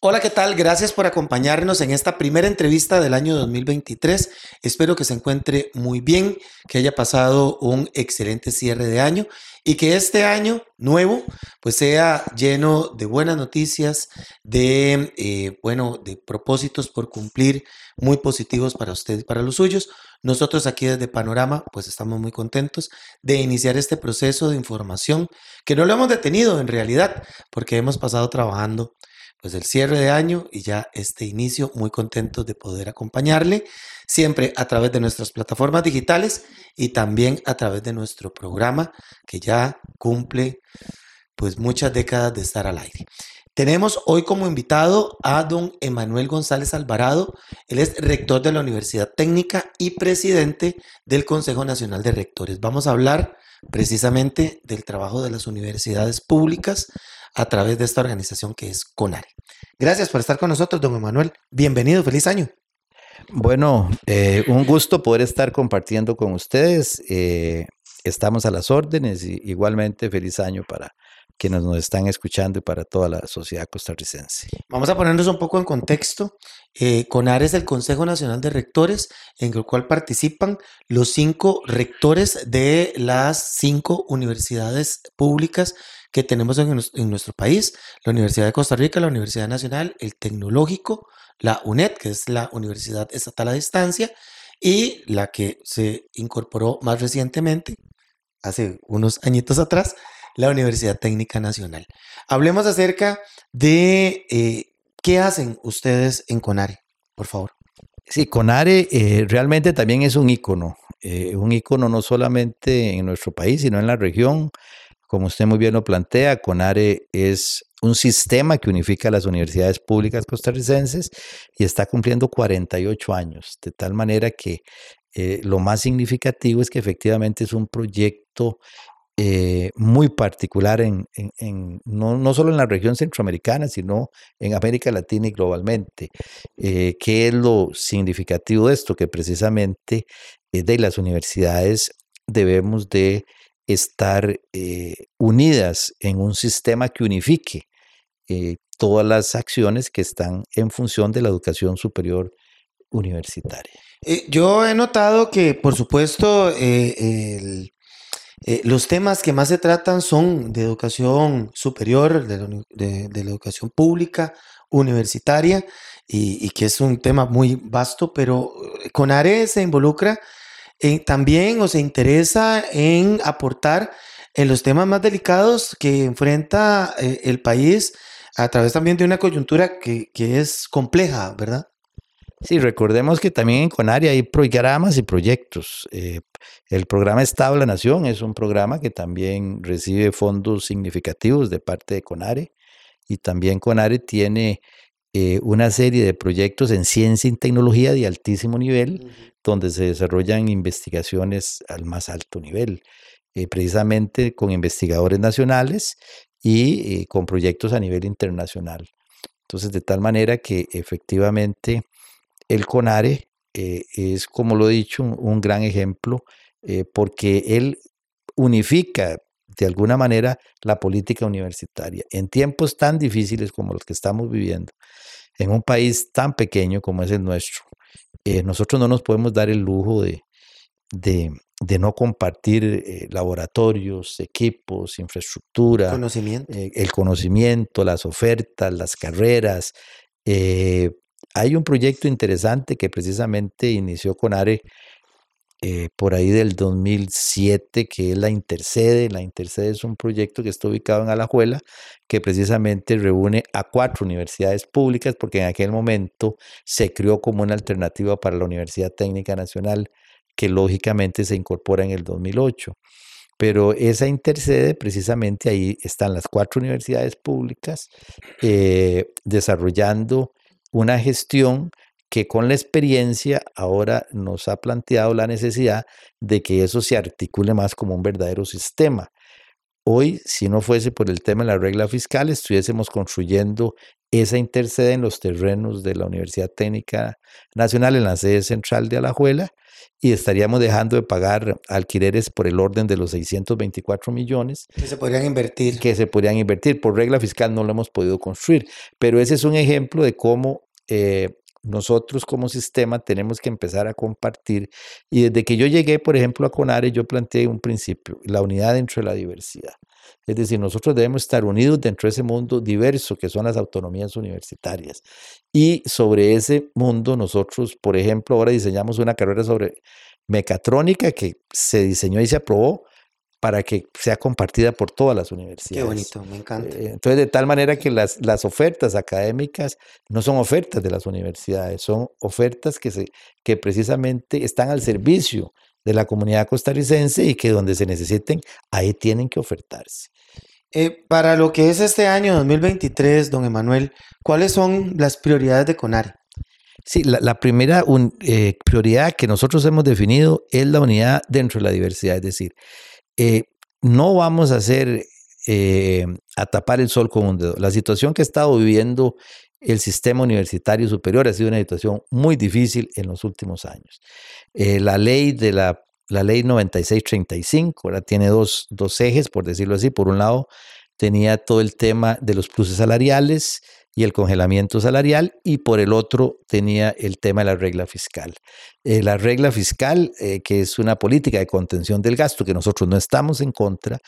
Hola, ¿qué tal? Gracias por acompañarnos en esta primera entrevista del año 2023. Espero que se encuentre muy bien, que haya pasado un excelente cierre de año y que este año nuevo pues sea lleno de buenas noticias, de, eh, bueno, de propósitos por cumplir muy positivos para usted y para los suyos. Nosotros aquí desde Panorama pues estamos muy contentos de iniciar este proceso de información que no lo hemos detenido en realidad porque hemos pasado trabajando pues el cierre de año y ya este inicio, muy contentos de poder acompañarle siempre a través de nuestras plataformas digitales y también a través de nuestro programa que ya cumple pues muchas décadas de estar al aire. Tenemos hoy como invitado a don Emanuel González Alvarado. Él es rector de la Universidad Técnica y presidente del Consejo Nacional de Rectores. Vamos a hablar precisamente del trabajo de las universidades públicas a través de esta organización que es CONARE. Gracias por estar con nosotros, don Emanuel. Bienvenido, feliz año. Bueno, eh, un gusto poder estar compartiendo con ustedes. Eh, estamos a las órdenes y igualmente feliz año para quienes nos están escuchando y para toda la sociedad costarricense. Vamos a ponernos un poco en contexto. Eh, CONARE es el Consejo Nacional de Rectores, en el cual participan los cinco rectores de las cinco universidades públicas que tenemos en, nuestro país, la Universidad de Costa Rica, la Universidad Nacional, el Tecnológico, la UNED, que es la Universidad Estatal a Distancia, y la que se incorporó más recientemente, hace unos añitos atrás, la Universidad Técnica Nacional. Hablemos acerca de eh, qué hacen ustedes en CONARE, por favor. Sí, CONARE eh, realmente también es un ícono, eh, un ícono no solamente en nuestro país, sino en la región. Como usted muy bien lo plantea, CONARE es un sistema que unifica las universidades públicas costarricenses y está cumpliendo 48 años, de tal manera que eh, lo más significativo es que efectivamente es un proyecto eh, muy particular en, no, no, solo en la región centroamericana, sino en América Latina y globalmente. Eh, ¿Qué es lo significativo de esto? Que precisamente de las universidades debemos de estar eh, unidas en un sistema que unifique eh, todas las acciones que están en función de la educación superior universitaria. Eh, yo he notado que, por supuesto, los temas que más se tratan son de educación superior, de la, educación pública, universitaria, y, que es un tema muy vasto, pero CONARE se involucra eh, también o se interesa en aportar en los temas más delicados que enfrenta eh, el país a través también de una coyuntura que, es compleja, ¿verdad? Sí, recordemos que también en Conaria hay programas y proyectos. Eh, el programa Estable Nación es un programa que también recibe fondos significativos de parte de CONARE y también CONARE tiene una serie de proyectos en ciencia y tecnología de altísimo nivel donde se desarrollan investigaciones al más alto nivel, eh, precisamente con investigadores nacionales y eh, con proyectos a nivel internacional. Entonces, de tal manera que efectivamente el CONARE eh, es, como lo he dicho, un, gran ejemplo porque él unifica de alguna manera la política universitaria en tiempos tan difíciles como los que estamos viviendo, en un país tan pequeño como es el nuestro, eh, nosotros no nos podemos dar el lujo de, de, no compartir eh, laboratorios, equipos, infraestructura, conocimiento. Eh, el conocimiento, las ofertas, las carreras. hay un proyecto interesante que precisamente inició con ARE eh, por ahí del 2007, que es la Intercede. La Intercede es un proyecto que está ubicado en Alajuela, que precisamente reúne a cuatro universidades públicas, porque en aquel momento se creó como una alternativa para la Universidad Técnica Nacional, que lógicamente se incorpora en el 2008. Pero esa intercede, precisamente ahí están las cuatro universidades públicas eh, desarrollando una gestión que con la experiencia ahora nos ha planteado la necesidad de que eso se articule más como un verdadero sistema. Hoy, si no fuese por el tema de la regla fiscal, estuviésemos construyendo esa intercede en los terrenos de la Universidad Técnica Nacional en la sede central de Alajuela y estaríamos dejando de pagar alquileres por el orden de los 624 millones. Que se podrían invertir. Que se podrían invertir. Por regla fiscal no lo hemos podido construir, pero ese es un ejemplo de cómo eh, nosotros como sistema tenemos que empezar a compartir. Y desde que yo llegué, por ejemplo, a CONARE, yo planteé un principio, la unidad dentro de la diversidad. Es decir, nosotros debemos estar unidos dentro de ese mundo diverso que son las autonomías universitarias. Y sobre ese mundo nosotros, por ejemplo, ahora diseñamos una carrera sobre mecatrónica que se diseñó y se aprobó para que sea compartida por todas las universidades. Qué bonito, me encanta. Eh, entonces, de tal manera que las, las ofertas académicas no son ofertas de las universidades, son ofertas que, se, que precisamente están al servicio de la comunidad costarricense y que donde se necesiten, ahí tienen que ofertarse. Eh, para lo que es este año 2023, don Emanuel, ¿cuáles son las prioridades de CONARE? Sí, la, primera eh, prioridad que nosotros hemos definido es la unidad dentro de la diversidad, es decir, eh, no vamos a hacer a tapar el sol con un dedo. La situación que ha estado viviendo el sistema universitario superior ha sido una situación muy difícil en los últimos años. la ley de la la ley 9635, ahora tiene dos, dos ejes, por decirlo así. Por un lado, tenía todo el tema de los pluses salariales y el congelamiento salarial, y por el otro tenía el tema de la regla fiscal. Eh, la regla fiscal, eh, que es una política de contención del gasto, que nosotros no estamos en contra,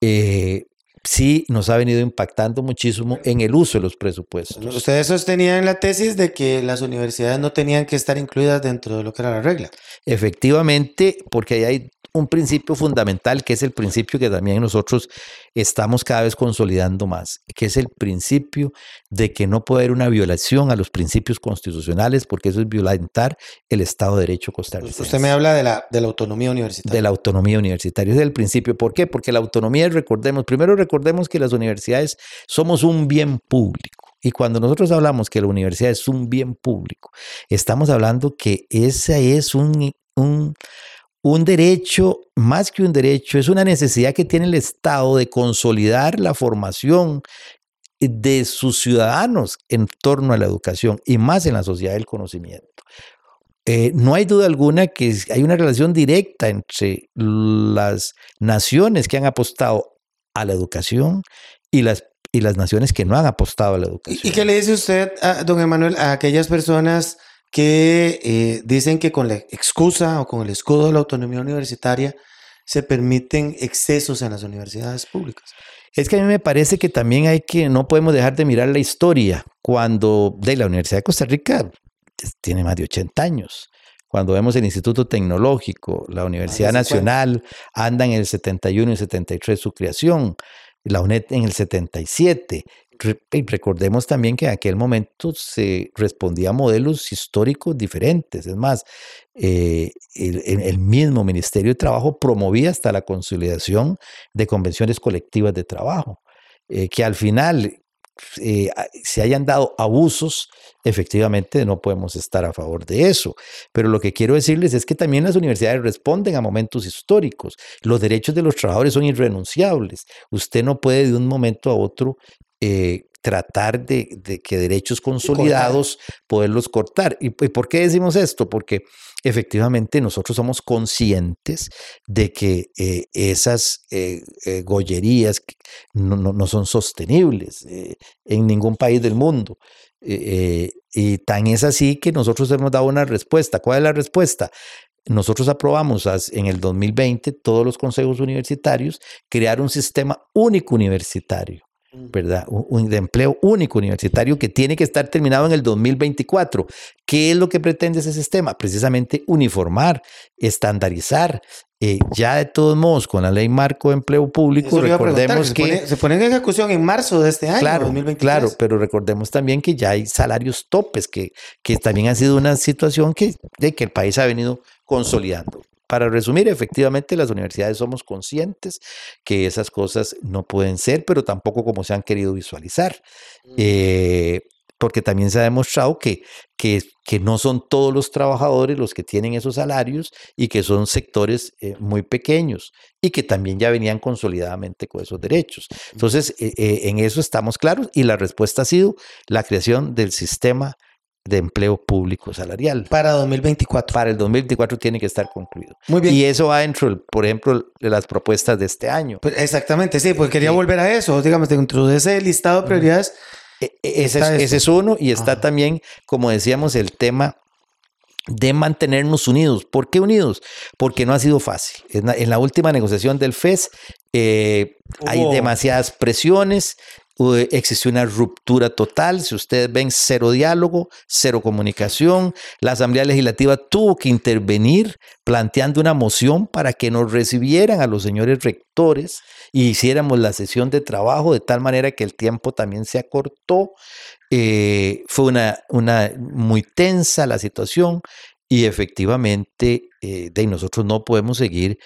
eh, sí nos ha venido impactando muchísimo en el uso de los presupuestos. Ustedes sostenían la tesis de que las universidades no tenían que estar incluidas dentro de lo que era la regla. Efectivamente, porque ahí hay un principio fundamental que es el principio que también nosotros estamos cada vez consolidando más, que es el principio de que no puede haber una violación a los principios constitucionales, porque eso es violentar el Estado de Derecho costarricense. Usted me habla de la, de la autonomía universitaria. De la autonomía universitaria, ese es el principio. ¿Por qué? Porque la autonomía, recordemos, primero recordemos que las universidades somos un bien público. Y cuando nosotros hablamos que la universidad es un bien público, estamos hablando que ese es un, un un derecho, más que un derecho, es una necesidad que tiene el Estado de consolidar la formación de sus ciudadanos en torno a la educación y más en la sociedad del conocimiento. Eh, no hay duda alguna que hay una relación directa entre las naciones que han apostado a la educación y las, y las naciones que no han apostado a la educación. ¿Y qué le dice usted, don Emanuel, a aquellas personas que eh, dicen que con la excusa o con el escudo de la autonomía universitaria se permiten excesos en las universidades públicas. Es que a mí me parece que también hay que, no podemos dejar de mirar la historia. Cuando de la Universidad de Costa Rica tiene más de 80 años. Cuando vemos el Instituto Tecnológico, la Universidad Nacional, anda en el 71 y 73 su creación, la UNED en el 77, recordemos también que en aquel momento se respondía a modelos históricos diferentes. Es más, eh, el, mismo Ministerio de Trabajo promovía hasta la consolidación de convenciones colectivas de trabajo, eh, que al final eh, se hayan dado abusos, efectivamente no podemos estar a favor de eso. Pero lo que quiero decirles es que también las universidades responden a momentos históricos. Los derechos de los trabajadores son irrenunciables. Usted no puede de un momento a otro eh, tratar de, que derechos consolidados, poderlos cortar. ¿Y, por qué decimos esto? Porque efectivamente nosotros somos conscientes de que eh, esas eh, gollerías no, no, son sostenibles en ningún país del mundo. y tan es así que nosotros hemos dado una respuesta. ¿Cuál es la respuesta? Nosotros aprobamos en el 2020 todos los consejos universitarios crear un sistema único universitario ¿verdad? Un, de empleo único universitario que tiene que estar terminado en el 2024. ¿Qué es lo que pretende ese sistema? Precisamente uniformar, estandarizar. Eh, ya de todos modos, con la ley marco de empleo público, recordemos que... Se pone, en ejecución en marzo de este año, claro, Claro, pero recordemos también que ya hay salarios topes, que, que también ha sido una situación que, de que el país ha venido consolidando. Para resumir, efectivamente las universidades somos conscientes que esas cosas no pueden ser, pero tampoco como se han querido visualizar. Eh, porque también se ha demostrado que, que, que, no son todos los trabajadores los que tienen esos salarios y que son sectores eh, muy pequeños y que también ya venían consolidadamente con esos derechos. Entonces, eh, en eso estamos claros y la respuesta ha sido la creación del sistema de empleo público salarial. Para 2024. Para el 2024 tiene que estar concluido. Muy bien. Y eso va dentro, por ejemplo, de las propuestas de este año. Pues exactamente, sí, pues quería sí. volver a eso, digamos, dentro de ese listado de prioridades. E, e, ese, es, ese es, uno y está Ajá. también, como decíamos, el tema de mantenernos unidos. ¿Por qué unidos? Porque no ha sido fácil. En la, en la última negociación del FES eh, hay demasiadas presiones, existió una ruptura total. Si ustedes ven, cero diálogo, cero comunicación. La Asamblea Legislativa tuvo que intervenir planteando una moción para que nos recibieran a los señores rectores y hiciéramos la sesión de trabajo de tal manera que el tiempo también se acortó. Eh, fue una, una muy tensa la situación y efectivamente eh, de nosotros no podemos seguir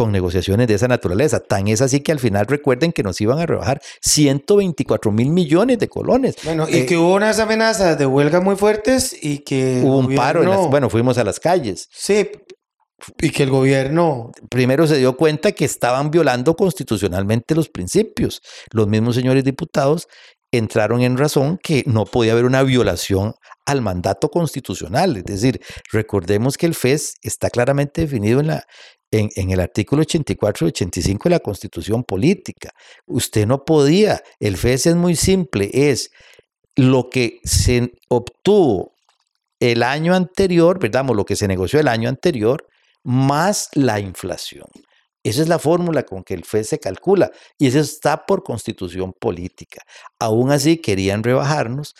con negociaciones de esa naturaleza. Tan es así que al final recuerden que nos iban a rebajar 124 mil millones de colones. Bueno, y eh, que hubo unas amenazas de huelga muy fuertes y que... Hubo un paro, las, bueno, fuimos a las calles. Sí, y que el gobierno... Primero se dio cuenta que estaban violando constitucionalmente los principios. Los mismos señores diputados entraron en razón que no podía haber una violación al mandato constitucional. Es decir, recordemos que el FES está claramente definido en la, en, el artículo 84 y 85 de la Constitución Política. Usted no podía, el FES es muy simple, es lo que se obtuvo el año anterior, ¿verdad? Lo que se negoció el año anterior, más la inflación. Esa es la fórmula con que el FED se calcula y eso está por constitución política. Aún así querían rebajarnos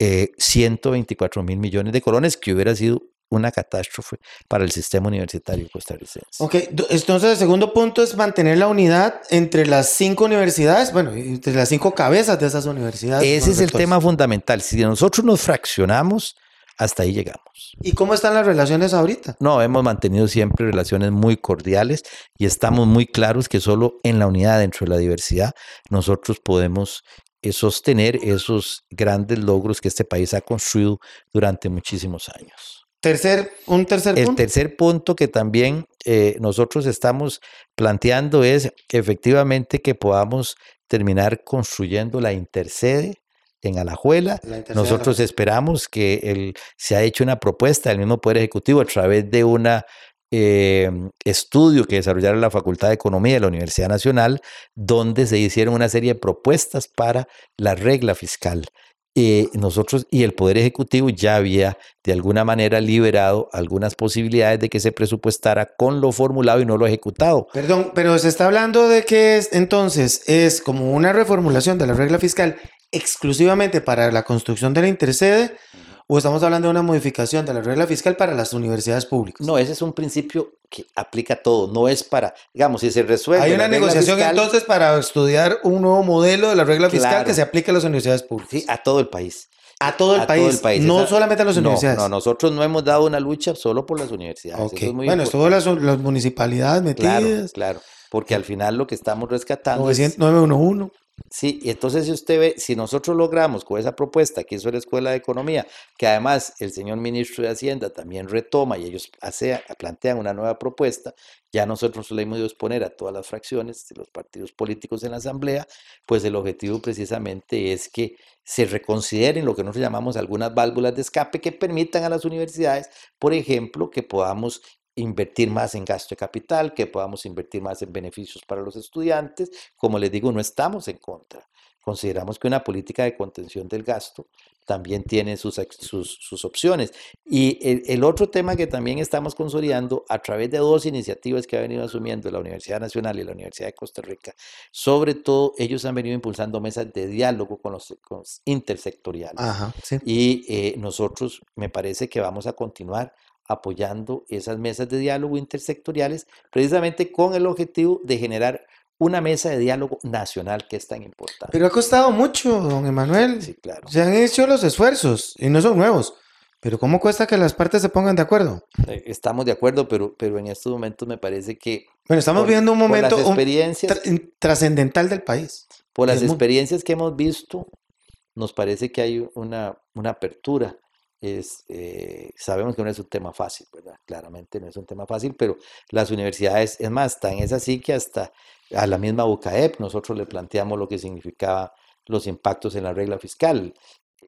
eh, 124 mil millones de colones, que hubiera sido una catástrofe para el sistema universitario costarricense. Ok, entonces el segundo punto es mantener la unidad entre las cinco universidades, bueno, entre las cinco cabezas de esas universidades. Ese es el tema fundamental. Si nosotros nos fraccionamos, hasta ahí llegamos. ¿Y cómo están las relaciones ahorita? No, hemos mantenido siempre relaciones muy cordiales y estamos muy claros que solo en la unidad, dentro de la diversidad, nosotros podemos sostener esos grandes logros que este país ha construido durante muchísimos años. Tercer, un tercer El punto. tercer punto que también eh, nosotros estamos planteando es efectivamente que podamos terminar construyendo la intercede en Alajuela. Nosotros esperamos que el, se ha hecho una propuesta del mismo Poder Ejecutivo a través de un eh, estudio que desarrollaron la Facultad de Economía de la Universidad Nacional, donde se hicieron una serie de propuestas para la regla fiscal. Eh, nosotros y el Poder Ejecutivo ya había de alguna manera liberado algunas posibilidades de que se presupuestara con lo formulado y no lo ejecutado. Perdón, pero se está hablando de que es, entonces es como una reformulación de la regla fiscal exclusivamente para la construcción de la intercede o estamos hablando de una modificación de la regla fiscal para las universidades públicas? No, ese es un principio que aplica a todo, no es para, digamos, si se resuelve. Hay una negociación fiscal, entonces para estudiar un nuevo modelo de la regla fiscal claro, que se aplique a las universidades públicas. Sí, a todo el país. A todo el, a país, todo el país, no Esa, solamente a las universidades. No, no, nosotros no hemos dado una lucha solo por las universidades. Okay. Es bueno, estuvo las, las, municipalidades metidas. Claro, claro, porque al final lo que estamos rescatando 900, 911. Sí, y entonces si usted ve, si nosotros logramos con esa propuesta que hizo la Escuela de Economía, que además el señor ministro de Hacienda también retoma y ellos plantean una nueva propuesta, ya nosotros le hemos de exponer a todas las fracciones de los partidos políticos en la Asamblea, pues el objetivo precisamente es que se reconsideren lo que nosotros llamamos algunas válvulas de escape que permitan a las universidades, por ejemplo, que podamos invertir más en gasto de capital, que podamos invertir más en beneficios para los estudiantes. Como les digo, no estamos en contra. Consideramos que una política de contención del gasto también tiene sus, sus, sus opciones. Y el, el, otro tema que también estamos consolidando a través de dos iniciativas que ha venido asumiendo la Universidad Nacional y la Universidad de Costa Rica, sobre todo ellos han venido impulsando mesas de diálogo con los, con los intersectoriales. Ajá, sí. Y eh, nosotros me parece que vamos a continuar apoyando esas mesas de diálogo intersectoriales, precisamente con el objetivo de generar una mesa de diálogo nacional que es tan importante. Pero ha costado mucho, don Emanuel. Sí, claro. Se han hecho los esfuerzos y no son nuevos. Pero ¿cómo cuesta que las partes se pongan de acuerdo? Eh, estamos de acuerdo, pero, pero en estos momentos me parece que... Bueno, estamos por, viendo un momento experiencias, trascendental del país. Por las es experiencias muy... que hemos visto, nos parece que hay una, una apertura. Es, eh, sabemos que no es un tema fácil, ¿verdad? Claramente no es un tema fácil, pero las universidades, es más, tan es así que hasta a la misma UCAEP nosotros le planteamos lo que significaba los impactos en la regla fiscal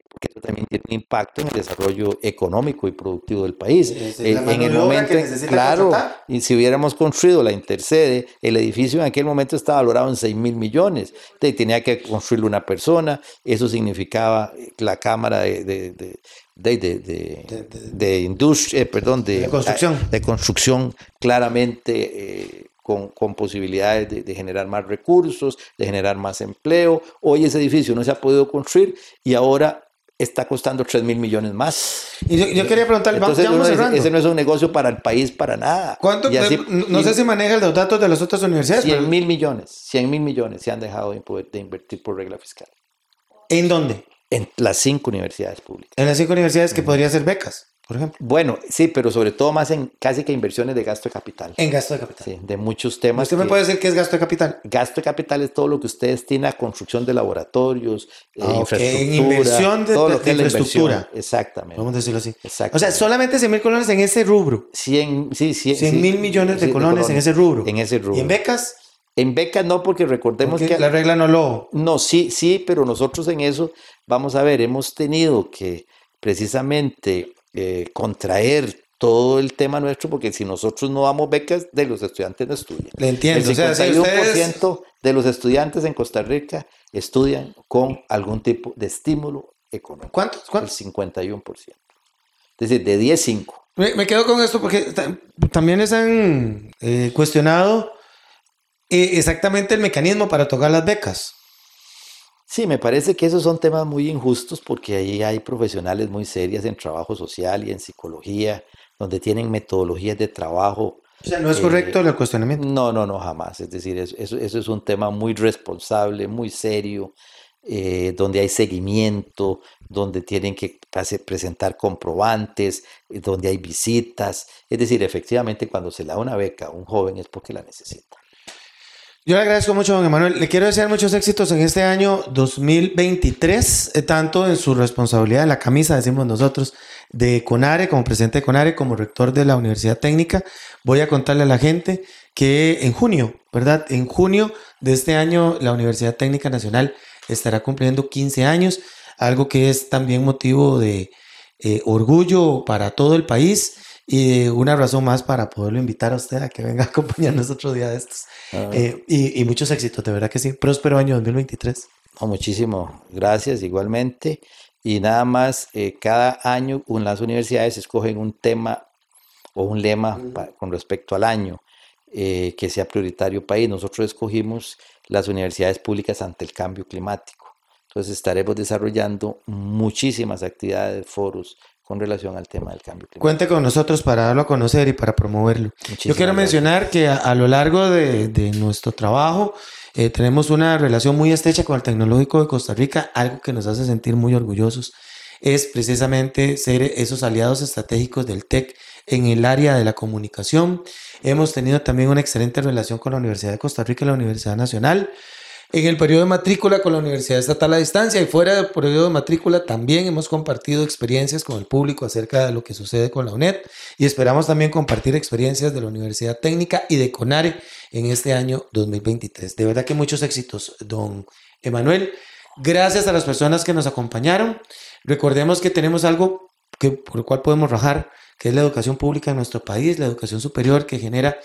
porque eso también tiene un impacto en el desarrollo económico y productivo del país. Eh, en el momento, claro, y si hubiéramos construido la Intercede, el edificio en aquel momento estaba valorado en 6 mil millones, tenía que construirlo una persona, eso significaba la Cámara de, de, de de, industria, eh, perdón, de, construcción. De construcción claramente eh, con, con, posibilidades de, generar más recursos, de generar más empleo. Hoy ese edificio no se ha podido construir y ahora está costando 3 mil millones más. Y yo, quería preguntarle, Entonces, ese no es un negocio para el país para nada. ¿Cuánto? no sé si maneja los datos de las otras universidades. 100 mil millones, 100 mil millones se han dejado de, de invertir por regla fiscal. ¿En dónde? En las cinco universidades públicas. En las cinco universidades que podría ser becas por ejemplo. Bueno, sí, pero sobre todo más en casi que inversiones de gasto de capital. En gasto de capital. Sí, de muchos temas. ¿Usted me puede decir qué es gasto de capital? Gasto de capital es todo lo que ustedes tienen a construcción de laboratorios, eh, ah, infraestructura. En inversión de, todo lo que infraestructura. Exactamente. Vamos a decirlo así. O sea, solamente 100 mil colones en ese rubro. 100, sí, 100 mil millones de, colones en ese rubro. En ese rubro. ¿Y en becas? En becas no, porque recordemos que... La regla no lo... No, sí, sí, pero nosotros en eso, vamos a ver, hemos tenido que precisamente eh, contraer todo el tema nuestro, porque si nosotros no damos becas, de los estudiantes no estudian. Le entiendo. El 51% de los estudiantes en Costa Rica estudian con algún tipo de estímulo económico. ¿Cuántos? El 51%. Es decir, de 10, 5. Me, quedo con esto porque también les han eh, cuestionado eh, exactamente el mecanismo para tocar las becas. Sí, me parece que esos son temas muy injustos porque ahí hay profesionales muy serias en trabajo social y en psicología, donde tienen metodologías de trabajo. O sea, no es correcto el cuestionamiento. No, no, no, jamás. Es decir, eso, eso, es un tema muy responsable, muy serio, eh, donde hay seguimiento, donde tienen que presentar comprobantes, eh, donde hay visitas. Es decir, efectivamente, cuando se le da una beca a un joven es porque la necesita. Yo le agradezco mucho, don Emanuel. Le quiero desear muchos éxitos en este año 2023, eh, tanto en su responsabilidad en la camisa, decimos nosotros, de CONARE, como presidente de CONARE, como rector de la Universidad Técnica. Voy a contarle a la gente que en junio, ¿verdad? En junio de este año, la Universidad Técnica Nacional estará cumpliendo 15 años, algo que es también motivo de eh, orgullo para todo el país y una razón más para poderlo invitar a usted a que venga a acompañarnos otro día de estos. Ah. Eh, y, muchos éxitos, de verdad que sí. Próspero año 2023. muchísimo, gracias igualmente. Y nada más, eh, cada año las universidades escogen un tema o un lema con respecto al año eh, que sea prioritario país. Nosotros escogimos las universidades públicas ante el cambio climático. Entonces estaremos desarrollando muchísimas actividades, foros, con relación al tema del cambio climático. Cuente con nosotros para darlo a conocer y para promoverlo. Yo quiero mencionar que a, lo largo de, nuestro trabajo eh, tenemos una relación muy estrecha con el Tecnológico de Costa Rica, algo que nos hace sentir muy orgullosos es precisamente ser esos aliados estratégicos del TEC en el área de la comunicación. Hemos tenido también una excelente relación con la Universidad de Costa Rica y la Universidad Nacional. En el periodo de matrícula con la Universidad Estatal a Distancia y fuera del periodo de matrícula también hemos compartido experiencias con el público acerca de lo que sucede con la UNED y esperamos también compartir experiencias de la Universidad Técnica y de CONARE en este año 2023. De verdad que muchos éxitos, don Emanuel. Gracias a las personas que nos acompañaron. Recordemos que tenemos algo que, por el cual podemos rajar, que es la educación pública en nuestro país, la educación superior que genera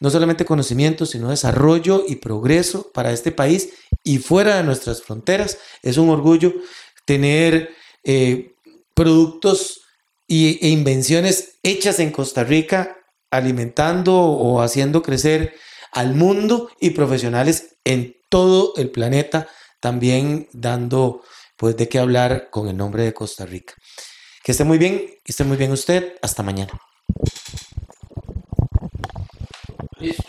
no solamente conocimiento, sino desarrollo y progreso para este país y fuera de nuestras fronteras. Es un orgullo tener eh, productos e invenciones hechas en Costa Rica, alimentando o haciendo crecer al mundo y profesionales en todo el planeta, también dando pues de qué hablar con el nombre de Costa Rica. Que esté muy bien, que esté muy bien usted. Hasta mañana. this